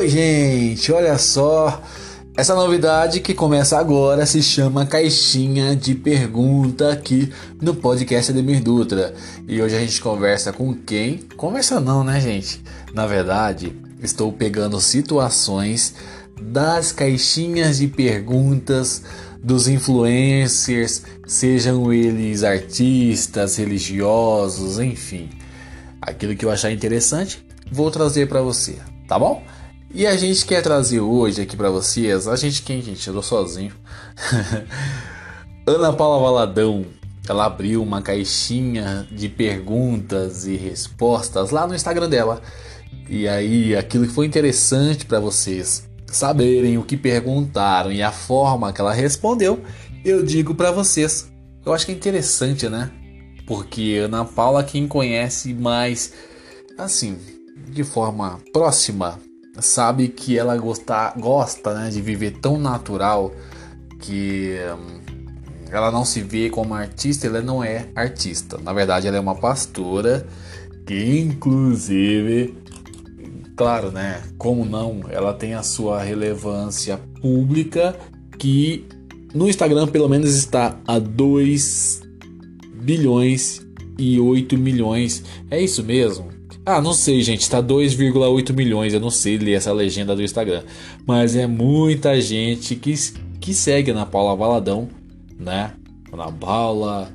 Oi, gente, olha só. Essa novidade que começa agora se chama Caixinha de Pergunta aqui no podcast Ademir Dutra. E hoje a gente conversa com quem? Conversa não, né, gente? Na verdade, estou pegando situações das caixinhas de perguntas dos influencers, sejam eles artistas, religiosos, enfim. Aquilo que eu achar interessante, vou trazer para você, tá bom? E a gente quer trazer hoje aqui para vocês, a gente quem, gente? Eu tô sozinho. Ana Paula Valadão, ela abriu uma caixinha de perguntas e respostas lá no Instagram dela. E aí, aquilo que foi interessante para vocês saberem o que perguntaram e a forma que ela respondeu, eu digo para vocês. Eu acho que é interessante, né? Porque Ana Paula, quem conhece mais, assim, de forma próxima, sabe que ela gosta, gosta né, de viver tão natural que hum, ela não se vê como artista, ela não é artista. Na verdade, ela é uma pastora que, inclusive, claro, né? Como não, ela tem a sua relevância pública que no Instagram pelo menos está a 2 bilhões e 8 milhões. É isso mesmo? Ah, não sei, gente, tá 2,8 milhões, eu não sei ler essa legenda do Instagram. Mas é muita gente que, que segue na Paula Valadão, né? Na Paula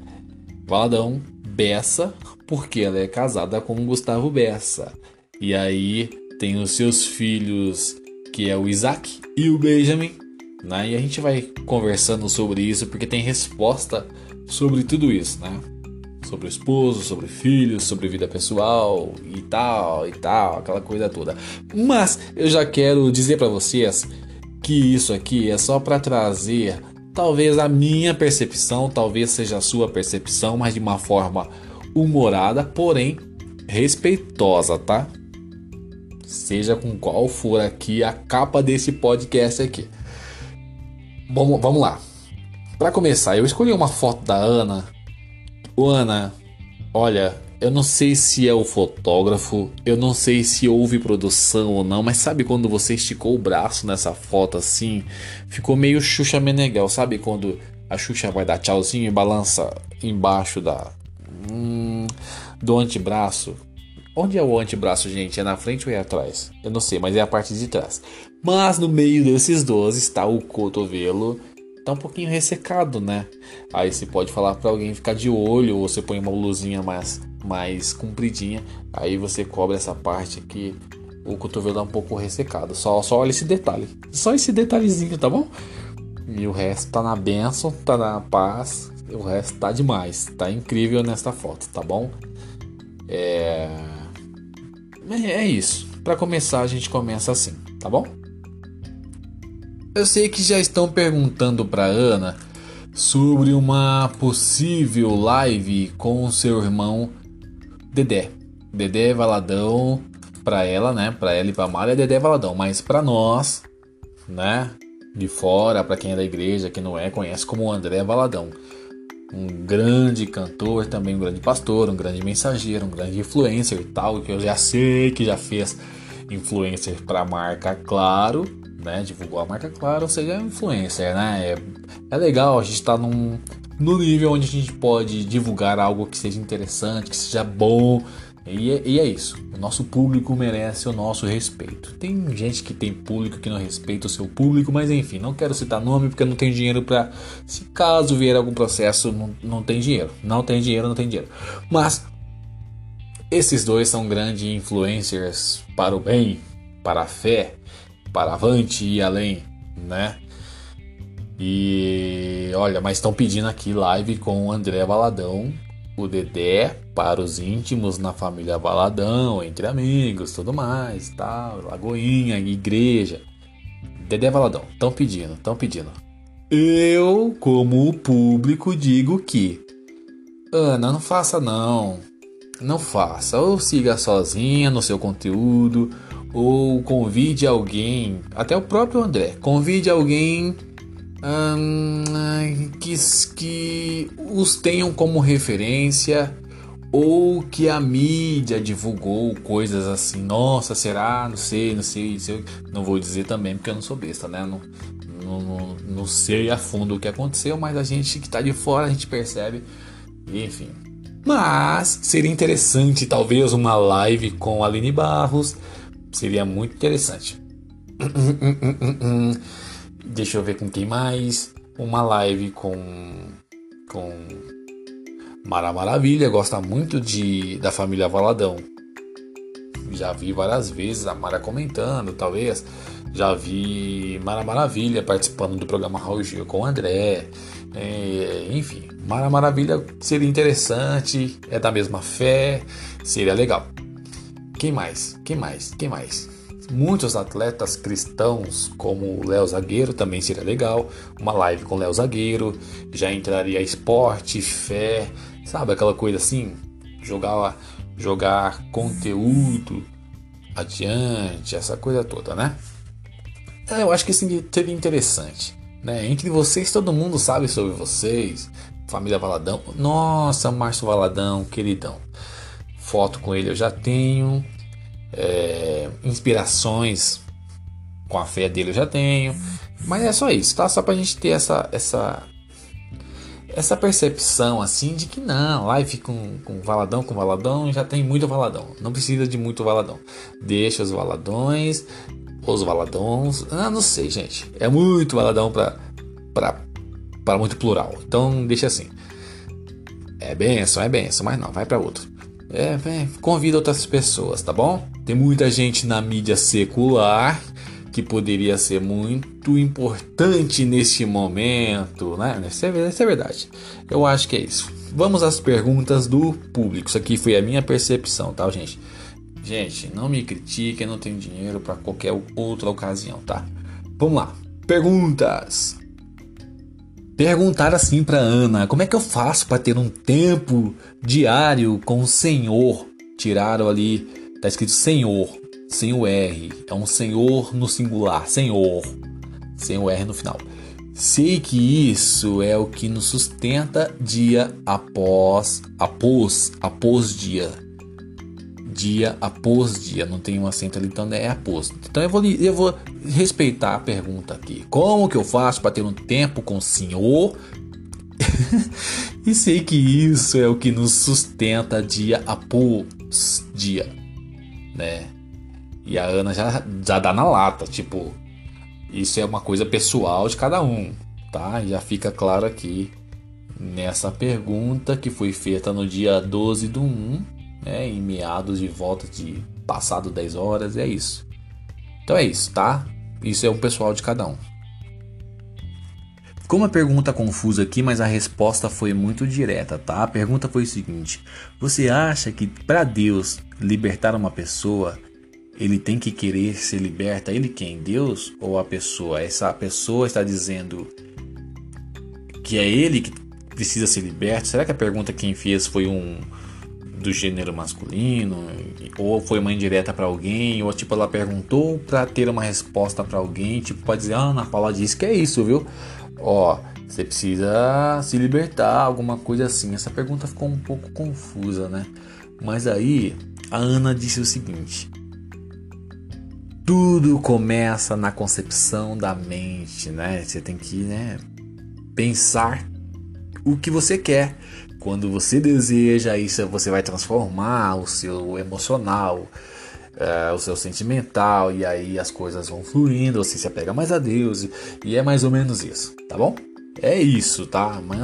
Valadão Bessa, porque ela é casada com o Gustavo Bessa. E aí tem os seus filhos, que é o Isaac e o Benjamin, né? E a gente vai conversando sobre isso, porque tem resposta sobre tudo isso, né? Sobre o esposo, sobre filhos, sobre vida pessoal e tal e tal, aquela coisa toda. Mas eu já quero dizer para vocês que isso aqui é só para trazer talvez a minha percepção, talvez seja a sua percepção, mas de uma forma humorada, porém respeitosa, tá? Seja com qual for aqui a capa desse podcast aqui. Vamos, vamos lá. Para começar, eu escolhi uma foto da Ana Ô Ana, olha, eu não sei se é o fotógrafo, eu não sei se houve produção ou não, mas sabe quando você esticou o braço nessa foto assim? Ficou meio Xuxa Meneghel, sabe quando a Xuxa vai dar tchauzinho e balança embaixo da hum, do antebraço? Onde é o antebraço, gente? É na frente ou é atrás? Eu não sei, mas é a parte de trás. Mas no meio desses dois está o cotovelo tá um pouquinho ressecado, né? Aí você pode falar para alguém ficar de olho, ou você põe uma luzinha mais, mais compridinha, aí você cobre essa parte aqui, o cotovelo é um pouco ressecado. Só, só olha esse detalhe, só esse detalhezinho, tá bom? E o resto tá na benção, tá na paz, o resto tá demais, tá incrível nesta foto, tá bom? É, é, é isso. Para começar, a gente começa assim, tá bom? Eu sei que já estão perguntando para Ana sobre uma possível live com seu irmão Dedé. Dedé Valadão, para ela, né? Para ela e para Maria, Dedé Valadão, mas para nós, né? De fora, para quem é da igreja, que não é, conhece como André Valadão. Um grande cantor, também um grande pastor, um grande mensageiro, um grande influencer e tal, que eu já sei que já fez influencer para marca Claro, né? Divulgou a marca Claro, seja, influencer, né? É, é legal a gente tá num no nível onde a gente pode divulgar algo que seja interessante, que seja bom. E é, e é, isso. O nosso público merece o nosso respeito. Tem gente que tem público que não respeita o seu público, mas enfim, não quero citar nome porque não tem dinheiro para. Se caso vier algum processo, não, não tem dinheiro. Não tem dinheiro, não tem dinheiro. Mas esses dois são grandes influencers para o bem, para a fé, para avante e além, né? E olha, mas estão pedindo aqui live com o André Valadão, o Dedé para os íntimos na família Valadão, entre amigos, tudo mais, tal, Lagoinha, igreja. Dedé Valadão, estão pedindo, estão pedindo. Eu, como público, digo que Ana, não faça não. Não faça. Ou siga sozinha no seu conteúdo, ou convide alguém, até o próprio André, convide alguém hum, que, que os tenham como referência, ou que a mídia divulgou coisas assim, nossa, será? Não sei, não sei, não sei. Não vou dizer também porque eu não sou besta, né? Não, não, não, sei a fundo o que aconteceu, mas a gente que está de fora, a gente percebe, enfim. Mas seria interessante, talvez, uma live com Aline Barros. Seria muito interessante. Deixa eu ver com quem mais. Uma live com. com. Mara Maravilha, gosta muito de da família Valadão. Já vi várias vezes a Mara comentando, talvez. Já vi Mara Maravilha participando do programa Raul Gil com o André. É, enfim, Mara Maravilha seria interessante, é da mesma fé, seria legal. Quem mais? Quem mais? Quem mais? Muitos atletas cristãos, como o Léo Zagueiro, também seria legal. Uma live com o Léo Zagueiro, já entraria esporte, fé, sabe aquela coisa assim? Jogar, jogar conteúdo adiante, essa coisa toda, né? É, eu acho que isso seria interessante. Né? Entre vocês, todo mundo sabe sobre vocês. Família Valadão. Nossa, Márcio Valadão, queridão. Foto com ele eu já tenho é, inspirações com a fé dele eu já tenho. Mas é só isso, tá? Só pra gente ter essa, essa, essa percepção assim de que não, live com, com valadão, com valadão, já tem muito valadão. Não precisa de muito valadão. Deixa os valadões, os valadões. Ah, não sei, gente. É muito valadão pra, pra, pra muito plural. Então deixa assim. É benção, é benção, mas não, vai para outro. É, convida outras pessoas, tá bom? Tem muita gente na mídia secular que poderia ser muito importante neste momento, né? Isso é, isso é verdade. Eu acho que é isso. Vamos às perguntas do público. Isso aqui foi a minha percepção, tá, gente? Gente, não me critiquem, não tenho dinheiro para qualquer outra ocasião, tá? Vamos lá. Perguntas. Perguntar assim para Ana: como é que eu faço para ter um tempo diário com o Senhor? Tiraram ali, tá escrito Senhor, sem o R. É um Senhor no singular, Senhor, sem o R no final. Sei que isso é o que nos sustenta dia após após após dia dia após dia, não tem um acento ali, então é após. Então eu vou, eu vou respeitar a pergunta aqui. Como que eu faço para ter um tempo com o Senhor? e sei que isso é o que nos sustenta dia após dia, né? E a Ana já, já dá na lata, tipo, isso é uma coisa pessoal de cada um, tá? Já fica claro aqui nessa pergunta que foi feita no dia 12 do 1 né, em meados de volta de passado 10 horas, é isso. Então é isso, tá? Isso é o pessoal de cada um. Ficou uma pergunta confusa aqui, mas a resposta foi muito direta, tá? A pergunta foi o seguinte: Você acha que para Deus libertar uma pessoa, ele tem que querer ser liberta? Ele quem? Deus ou a pessoa? Essa pessoa está dizendo que é ele que precisa ser liberto? Será que a pergunta quem fez foi um do gênero masculino, ou foi uma indireta para alguém, ou tipo ela perguntou para ter uma resposta para alguém, tipo para dizer, ah, Ana Paula disse que é isso, viu? Ó, você precisa se libertar, alguma coisa assim. Essa pergunta ficou um pouco confusa, né? Mas aí a Ana disse o seguinte: tudo começa na concepção da mente, né? Você tem que, né, pensar o que você quer. Quando você deseja isso, você vai transformar o seu emocional, uh, o seu sentimental, e aí as coisas vão fluindo, você se apega mais a Deus, e é mais ou menos isso, tá bom? É isso, tá? Mas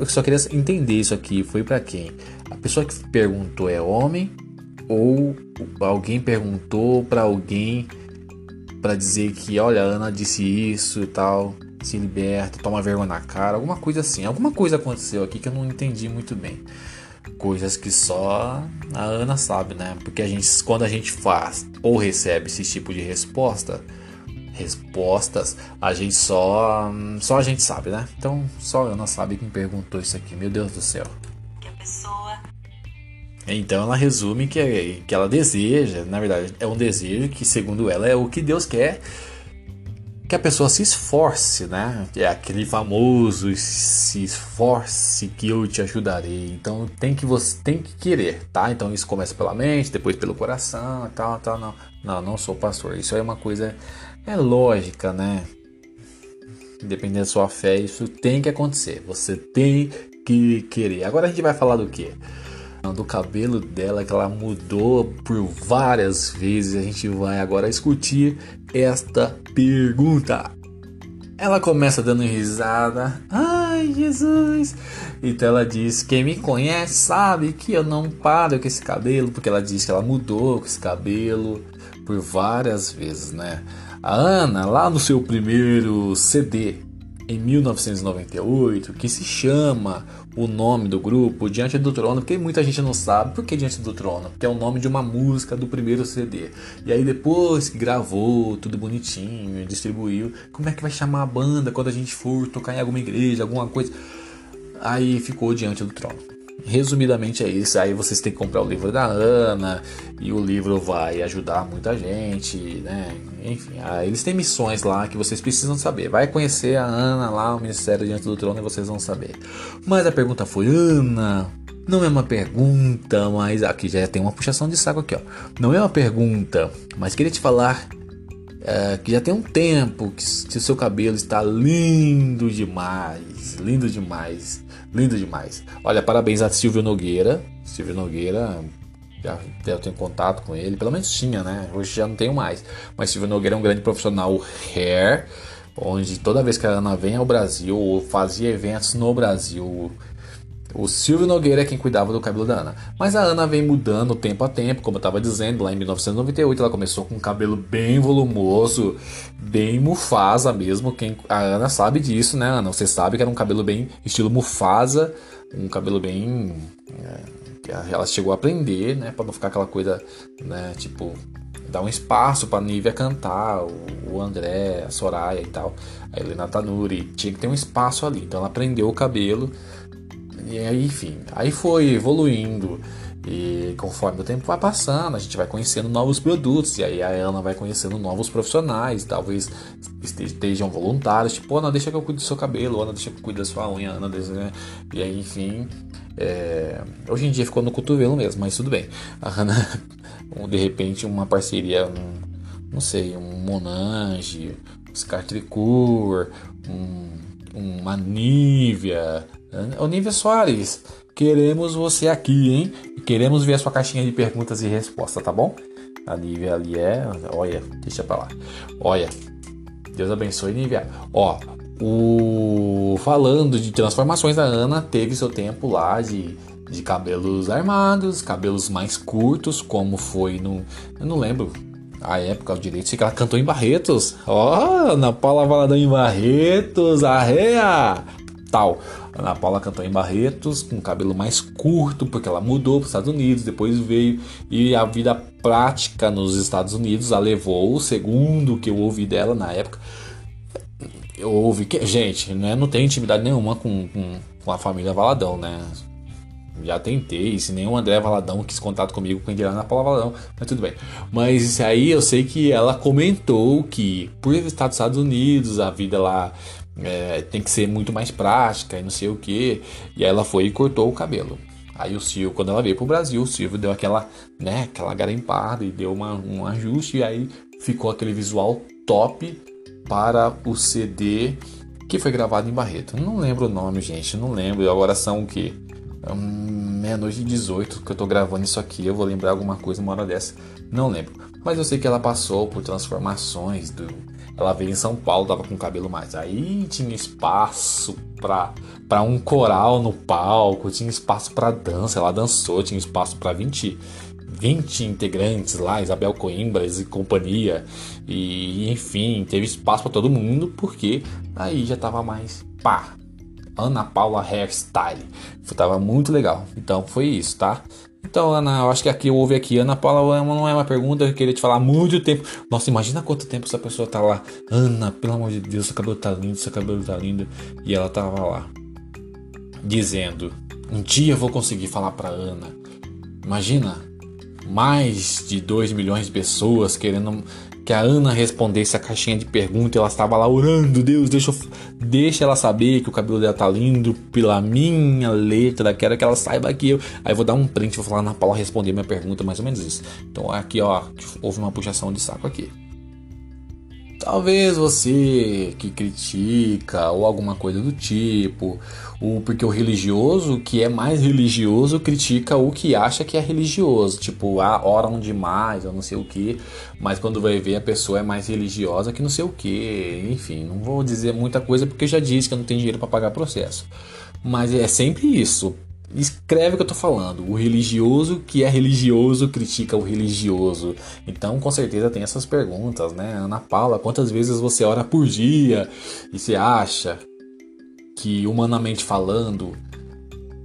eu só queria entender isso aqui. Foi para quem? A pessoa que perguntou é homem ou alguém perguntou para alguém para dizer que, olha, Ana disse isso e tal se liberta, toma vergonha na cara, alguma coisa assim. Alguma coisa aconteceu aqui que eu não entendi muito bem. Coisas que só a Ana sabe, né? Porque a gente, quando a gente faz ou recebe esse tipo de resposta, respostas, a gente só só a gente sabe, né? Então só a Ana sabe quem perguntou isso aqui. Meu Deus do céu. Que a pessoa então ela resume que, que ela deseja, na verdade, é um desejo que, segundo ela, é o que Deus quer que a pessoa se esforce, né? É aquele famoso se esforce que eu te ajudarei. Então tem que você tem que querer, tá? Então isso começa pela mente, depois pelo coração, tal, tal, não. Não, não sou pastor. Isso é uma coisa é lógica, né? Independente da sua fé, isso tem que acontecer. Você tem que querer. Agora a gente vai falar do que? Do cabelo dela que ela mudou por várias vezes. A gente vai agora discutir esta pergunta. Ela começa dando risada. Ai, Jesus! Então ela diz: Quem me conhece sabe que eu não paro com esse cabelo, porque ela diz que ela mudou com esse cabelo por várias vezes, né? A Ana, lá no seu primeiro CD, em 1998, que se chama o nome do grupo Diante do Trono, porque muita gente não sabe por que Diante do Trono, porque é o nome de uma música do primeiro CD. E aí depois que gravou tudo bonitinho, distribuiu, como é que vai chamar a banda quando a gente for tocar em alguma igreja, alguma coisa? Aí ficou Diante do Trono. Resumidamente é isso. Aí vocês têm que comprar o livro da Ana e o livro vai ajudar muita gente, né? Enfim, eles têm missões lá que vocês precisam saber. Vai conhecer a Ana lá, o Ministério Diante do Trono e vocês vão saber. Mas a pergunta foi: Ana, não é uma pergunta, mas aqui já tem uma puxação de saco aqui, ó. Não é uma pergunta, mas queria te falar é, que já tem um tempo que, que o seu cabelo está lindo demais, lindo demais. Lindo demais. Olha, parabéns a Silvio Nogueira. Silvio Nogueira, já eu tenho contato com ele, pelo menos tinha, né? Hoje já não tenho mais. Mas Silvio Nogueira é um grande profissional hair, onde toda vez que a Ana vem ao Brasil, fazia eventos no Brasil, o Silvio Nogueira é quem cuidava do cabelo da Ana. Mas a Ana vem mudando tempo a tempo, como eu estava dizendo, lá em 1998 ela começou com um cabelo bem volumoso, bem Mufasa mesmo. Quem, a Ana sabe disso, né, Ana? Você sabe que era um cabelo bem estilo Mufasa, um cabelo bem. É, ela chegou a aprender, né, para não ficar aquela coisa, né, tipo dar um espaço para Nívia cantar, o, André, a Soraya e tal, a Helena Tanuri, tinha que ter um espaço ali. Então ela prendeu o cabelo e aí, enfim, aí foi evoluindo. E conforme o tempo vai passando, a gente vai conhecendo novos produtos. E aí a Ana vai conhecendo novos profissionais. Talvez estejam voluntários. Tipo, Ana, deixa que eu cuide do seu cabelo. Ana, deixa que eu cuide da sua unha. Ana, deixa... Né? E aí, enfim. É... Hoje em dia ficou no cotovelo mesmo, mas tudo bem. A Ana, de repente, uma parceria. Um, não sei, um Monange, um Scar Tricur, um, uma Nívia Olivia Soares, queremos você aqui, hein? Queremos ver a sua caixinha de perguntas e respostas, tá bom? A Nívia ali é. Olha, deixa pra lá. Olha, Deus abençoe, Nívia. Ó, o. Falando de transformações, a Ana teve seu tempo lá de, de cabelos armados, cabelos mais curtos, como foi no. Eu não lembro a época o direito, sei que ela cantou em Barretos. Ó, oh, Ana Paula Valadão em Barretos, arreia! Tal. Ana Paula cantou em Barretos, com cabelo mais curto, porque ela mudou para os Estados Unidos, depois veio e a vida prática nos Estados Unidos a levou, segundo que eu ouvi dela na época. Eu ouvi que, gente, né, não tenho intimidade nenhuma com, com, com a família Valadão, né? Já tentei, se nem o André Valadão quis contato comigo com a Ana Paula Valadão, mas tudo bem. Mas aí eu sei que ela comentou que por estar nos Estados Unidos, a vida lá é, tem que ser muito mais prática e não sei o que. E aí ela foi e cortou o cabelo. Aí o Silvio, quando ela veio pro Brasil, o Silvio deu aquela, né, aquela garimpada e deu uma, um ajuste e aí ficou aquele visual top para o CD que foi gravado em Barreto. Não lembro o nome, gente, não lembro. Agora são o quê? Hum, meia-noite e 18 que eu tô gravando isso aqui. Eu vou lembrar alguma coisa uma hora dessa. Não lembro. Mas eu sei que ela passou por transformações do ela veio em São Paulo, tava com cabelo mais. Aí tinha espaço pra, pra um coral no palco, tinha espaço pra dança. Ela dançou, tinha espaço pra 20, 20 integrantes lá, Isabel Coimbras e companhia. E enfim, teve espaço para todo mundo, porque aí já tava mais pá. Ana Paula Hairstyle. Tava muito legal. Então foi isso, tá? Então, Ana, eu acho que aqui houve aqui. Ana Paula não é uma pergunta, eu queria te falar há muito tempo. Nossa, imagina quanto tempo essa pessoa tá lá. Ana, pelo amor de Deus, seu cabelo tá lindo, seu cabelo tá lindo. E ela tava lá, dizendo: Um dia eu vou conseguir falar pra Ana. Imagina, mais de 2 milhões de pessoas querendo que a Ana respondesse a caixinha de pergunta. Ela estava lá orando, Deus, deixa, eu, deixa ela saber que o cabelo dela tá lindo pela minha letra. Quero que ela saiba que eu. Aí eu vou dar um print, vou falar na Paula responder minha pergunta, mais ou menos isso. Então aqui, ó, houve uma puxação de saco aqui. Talvez você que critica ou alguma coisa do tipo, o, porque o religioso que é mais religioso critica o que acha que é religioso, tipo, ah, oram demais ou não sei o que, mas quando vai ver a pessoa é mais religiosa que não sei o que, enfim, não vou dizer muita coisa porque já disse que eu não tenho dinheiro para pagar processo. Mas é sempre isso. Escreve o que eu tô falando. O religioso que é religioso critica o religioso. Então, com certeza tem essas perguntas, né? Ana Paula, quantas vezes você ora por dia e você acha que, humanamente falando,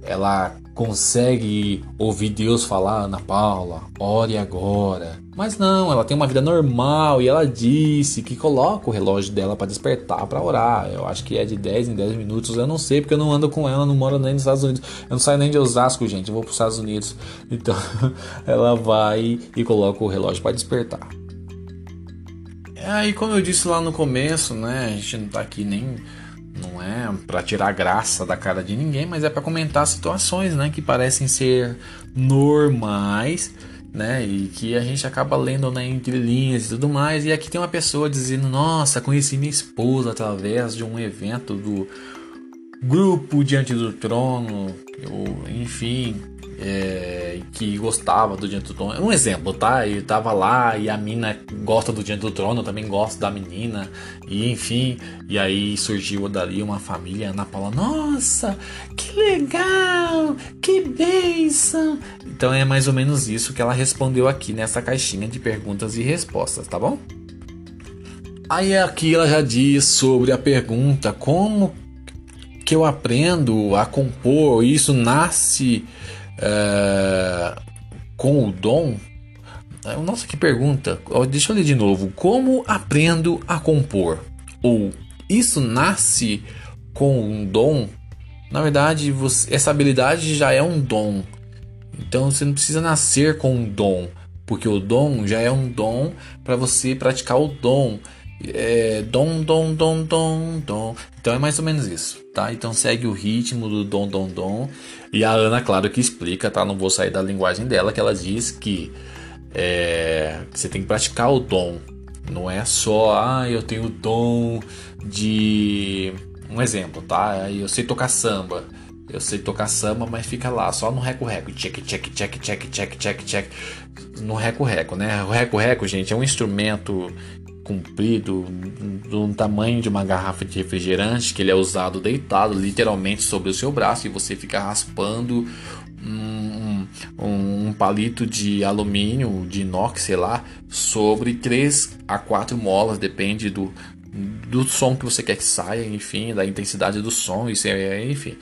ela consegue ouvir Deus falar, Ana Paula, ore agora. Mas não, ela tem uma vida normal e ela disse que coloca o relógio dela para despertar para orar. Eu acho que é de 10 em 10 minutos, eu não sei porque eu não ando com ela, não moro nem nos Estados Unidos. Eu não saio nem de Osasco, gente, eu vou para os Estados Unidos. Então, ela vai e coloca o relógio para despertar. Aí, como eu disse lá no começo, né, a gente não tá aqui nem não é para tirar graça da cara de ninguém, mas é para comentar situações, né, que parecem ser normais, né, e que a gente acaba lendo né, entre linhas e tudo mais. E aqui tem uma pessoa dizendo: Nossa, conheci minha esposa através de um evento do grupo Diante do Trono, ou enfim, é, que gostava do Diante do Trono. Um exemplo, tá? Eu tava lá e a mina gosta do Diante do Trono, eu também gosto da menina, e enfim, e aí surgiu dali uma família, Ana Paula, nossa, que legal, que bênção. Então é mais ou menos isso que ela respondeu aqui nessa caixinha de perguntas e respostas, tá bom? Aí aqui ela já diz sobre a pergunta como que eu aprendo a compor, isso nasce é, com o dom? É, nossa, que pergunta. Deixa eu ler de novo. Como aprendo a compor? Ou isso nasce com um dom? Na verdade, você, essa habilidade já é um dom. Então você não precisa nascer com um dom, porque o dom já é um dom para você praticar o dom. É, dom, dom, dom, dom, dom. Então é mais ou menos isso, tá? Então segue o ritmo do dom, dom, dom. E a Ana, claro que explica, tá? Não vou sair da linguagem dela, que ela diz que, é, você tem que praticar o dom. Não é só, ah, eu tenho dom de. Um exemplo, tá? Eu sei tocar samba. Eu sei tocar samba, mas fica lá, só no reco-reco. Check, check, check, check, check, check, check. No reco-reco, né? O reco-reco, gente, é um instrumento comprido, do tamanho de uma garrafa de refrigerante, que ele é usado deitado literalmente sobre o seu braço e você fica raspando um, um, um palito de alumínio, de inox, sei lá, sobre 3 a 4 molas, depende do, do som que você quer que saia, enfim, da intensidade do som, isso é, enfim.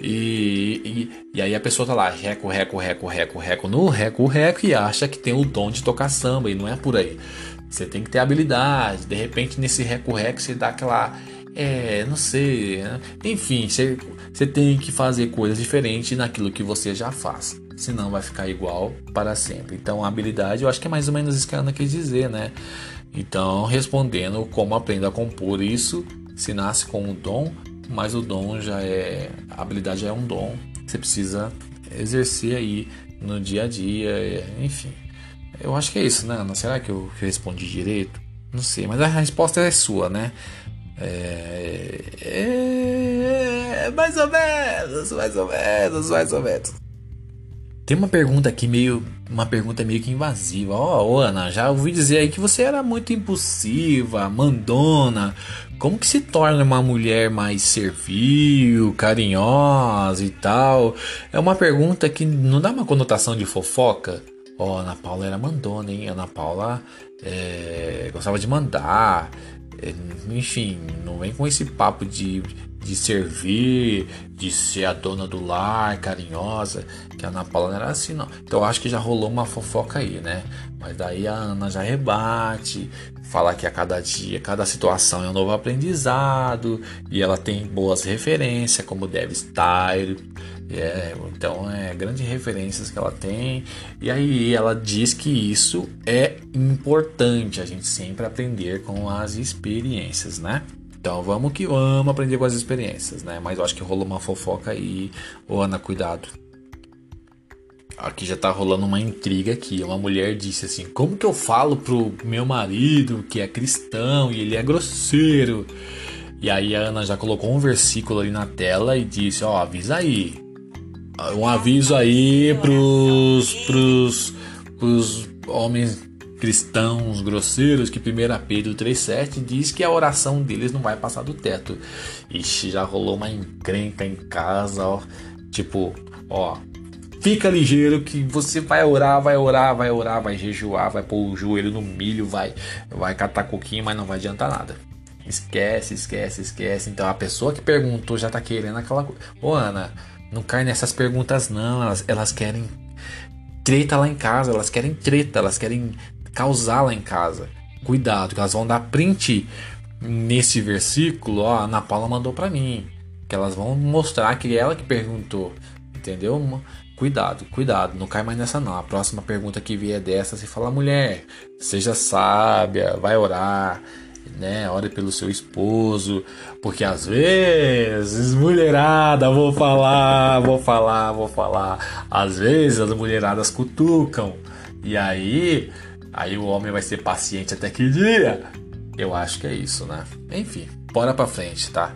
E, e, e, aí a pessoa tá lá, reco, reco, reco, reco, reco, no reco, reco, e acha que tem o dom de tocar samba, e não é por aí. Você tem que ter habilidade. De repente, nesse reco-reco, você dá aquela. É, não sei. Né? Enfim, você, você tem que fazer coisas diferentes naquilo que você já faz. Senão vai ficar igual para sempre. Então, a habilidade, eu acho que é mais ou menos isso que a Ana quis dizer, né? Então, respondendo como aprendo a compor isso, se nasce com um dom, mas o dom já é. A habilidade é um dom. Você precisa exercer aí no dia a dia, enfim. Eu acho que é isso, né, Ana? Será que eu, que eu respondi direito? Não sei, mas a resposta é sua, né? É, é, mais ou menos, mais ou menos, mais ou menos. Tem uma pergunta aqui meio, uma pergunta meio que invasiva. Ó, oh, Ana, já ouvi dizer aí que você era muito impulsiva, mandona. Como que se torna uma mulher mais servil, carinhosa e tal? É uma pergunta que não dá uma conotação de fofoca. Ó, oh, Ana Paula era mandona, hein? Ana Paula é, gostava de mandar. É, enfim, não vem com esse papo de, de servir, de ser a dona do lar, carinhosa, que a Ana Paula não era assim, não. Então acho que já rolou uma fofoca aí, né? Mas daí a Ana já rebate, fala que a cada dia, cada situação é um novo aprendizado, e ela tem boas referências, como Dev Style, É, então é grandes referências que ela tem. E aí ela diz que isso é importante, a gente sempre aprender com as experiências, né? Então vamos que vamos aprender com as experiências, né? Mas eu acho que rolou uma fofoca aí. Ô Ana, cuidado. Aqui já tá rolando uma intriga aqui. Uma mulher disse assim: Como que eu falo pro meu marido que é cristão e ele é grosseiro? E aí a Ana já colocou um versículo ali na tela e disse: Ó, avisa aí um aviso aí pros, pros, pros homens cristãos grosseiros que 1 Pedro 3,7 diz que a oração deles não vai passar do teto. Ixi, já rolou uma encrenca em casa, ó. Tipo, ó, fica ligeiro que você vai orar, vai orar, vai orar, vai jejuar, vai pôr o joelho no milho, vai, vai catar coquinho, mas não vai adiantar nada. Esquece, esquece, esquece. Então a pessoa que perguntou já tá querendo aquela coisa. Ô Ana, não cai nessas perguntas, não. Elas, elas querem treta lá em casa, elas querem treta, elas querem causar lá em casa. Cuidado, que elas vão dar print nesse versículo. Ó, a Ana Paula mandou para mim. Que elas vão mostrar que é ela que perguntou. Entendeu? Cuidado, cuidado, não cai mais nessa não. A próxima pergunta que vier dessa, você fala, mulher, seja sábia, vai orar né? Ore pelo seu esposo, porque às vezes, mulherada, vou falar, vou falar, vou falar. Às vezes as mulheradas cutucam. E aí, aí o homem vai ser paciente até que dia? Eu acho que é isso, né? Enfim, bora pra frente, tá?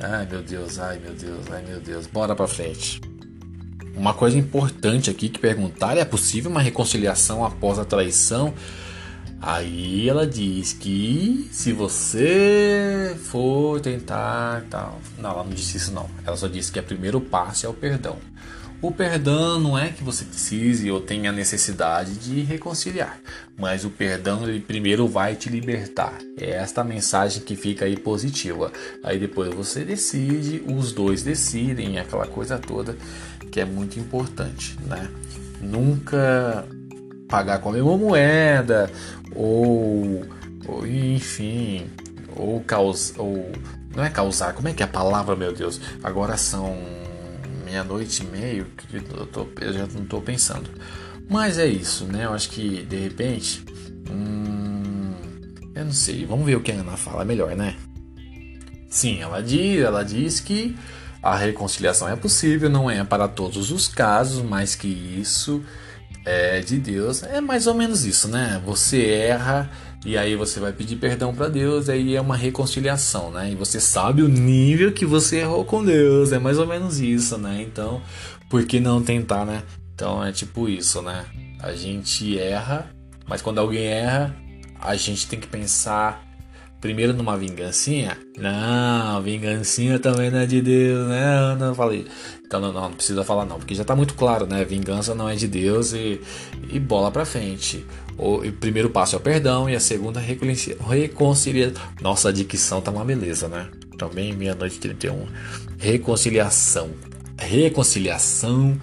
Ai meu Deus, ai meu Deus, ai meu Deus, bora pra frente. Uma coisa importante aqui que perguntar é possível uma reconciliação após a traição? Aí ela diz que se você for tentar tal. Não, ela não disse isso não. Ela só disse que o primeiro passo é o perdão. O perdão não é que você precise ou tenha necessidade de reconciliar, mas o perdão ele primeiro vai te libertar. É esta mensagem que fica aí positiva. Aí depois você decide, os dois decidem, aquela coisa toda que é muito importante, né? Nunca pagar com a mesma moeda, ou, ou enfim, ou causar, ou não é causar, como é que é a palavra, meu Deus? Agora são meia-noite e meio, que eu, tô, eu já não estou pensando. Mas é isso, né? Eu acho que de repente, hum, eu não sei. Vamos ver o que a Ana fala melhor, né? Sim, ela diz, ela diz que a reconciliação é possível, não é para todos os casos, mas que isso é, de Deus é mais ou menos isso, né? Você erra e aí você vai pedir perdão para Deus, aí é uma reconciliação, né? E você sabe o nível que você errou com Deus, é mais ou menos isso, né? Então, por que não tentar, né? Então é tipo isso, né? A gente erra, mas quando alguém erra, a gente tem que pensar primeiro numa vingancinha. Não, vingancinha também não é de Deus, né? Eu falei. Então não, não, precisa falar não, porque já tá muito claro, né? Vingança não é de Deus e, e bola pra frente. O, o primeiro passo é o perdão e a segunda reconciliação. Nossa, a dicção tá uma beleza, né? Também meia-noite 31. Reconciliação. Reconciliação.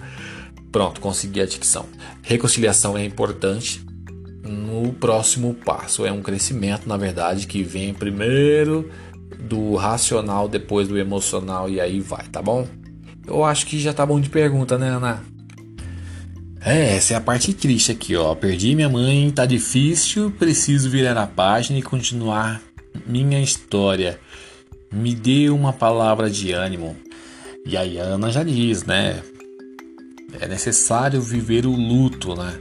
Pronto, consegui a dicção. Reconciliação é importante no próximo passo. É um crescimento, na verdade, que vem primeiro do racional, depois do emocional e aí vai, tá bom? Eu acho que já tá bom de pergunta, né, Ana? É, essa é a parte triste aqui, ó. Perdi minha mãe, tá difícil, preciso virar a página e continuar minha história. Me dê uma palavra de ânimo. E aí a Ana já diz, né? É necessário viver o luto, né?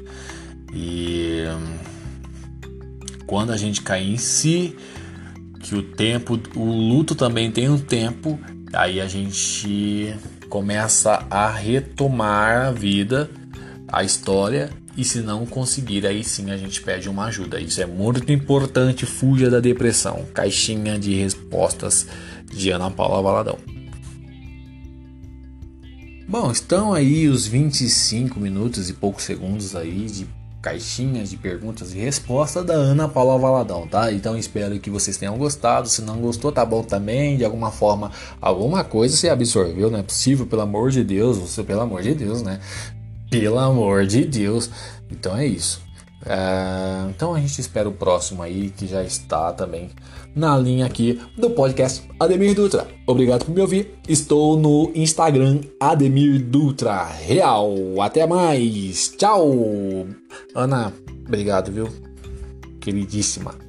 E hum, quando a gente cai em si, que o tempo, o luto também tem um tempo, aí a gente começa a retomar a vida, a história, e se não conseguir, aí sim a gente pede uma ajuda. Isso é muito importante, fuja da depressão. Caixinha de respostas de Ana Paula Valadão. Bom, estão aí os 25 minutos e poucos segundos aí de caixinhas de perguntas e respostas da Ana Paula Valadão, tá? Então espero que vocês tenham gostado. Se não gostou, tá bom também. De alguma forma, alguma coisa você absorveu, não é possível, pelo amor de Deus, você, pelo amor de Deus, né? Pelo amor de Deus. Então é isso. É, então a gente espera o próximo aí, que já está também na linha aqui do podcast Ademir Dutra. Obrigado por me ouvir. Estou no Instagram Ademir Dutra Real. Até mais. Tchau. Ana, obrigado, viu? Queridíssima.